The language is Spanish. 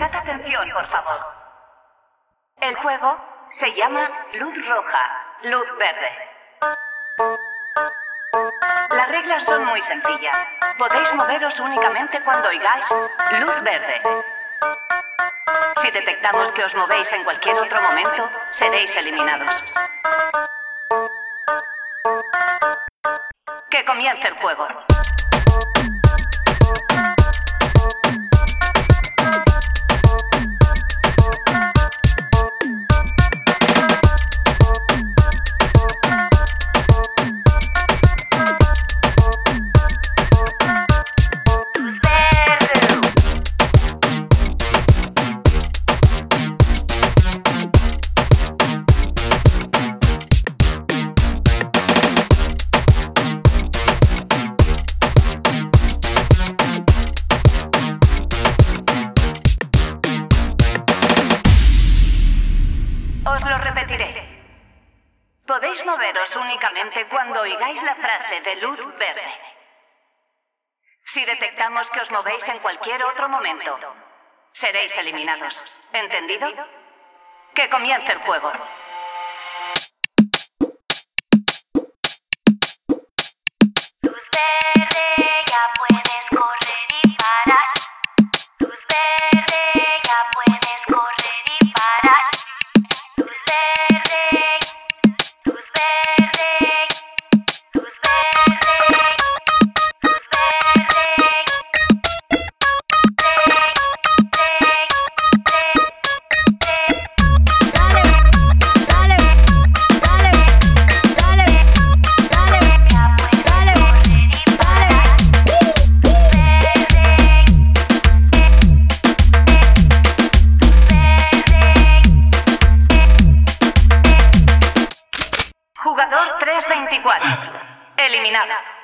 Atención, por favor. El juego se llama luz roja, luz verde. Las reglas son muy sencillas. Podéis moveros únicamente cuando oigáis luz verde. Si detectamos que os movéis en cualquier otro momento, seréis eliminados. Que comience el juego. Podéis moveros únicamente cuando oigáis la frase de luz verde. Si detectamos que os movéis en cualquier otro momento, seréis eliminados. ¿Entendido? Que comience el juego. Jugador 324. Eliminado.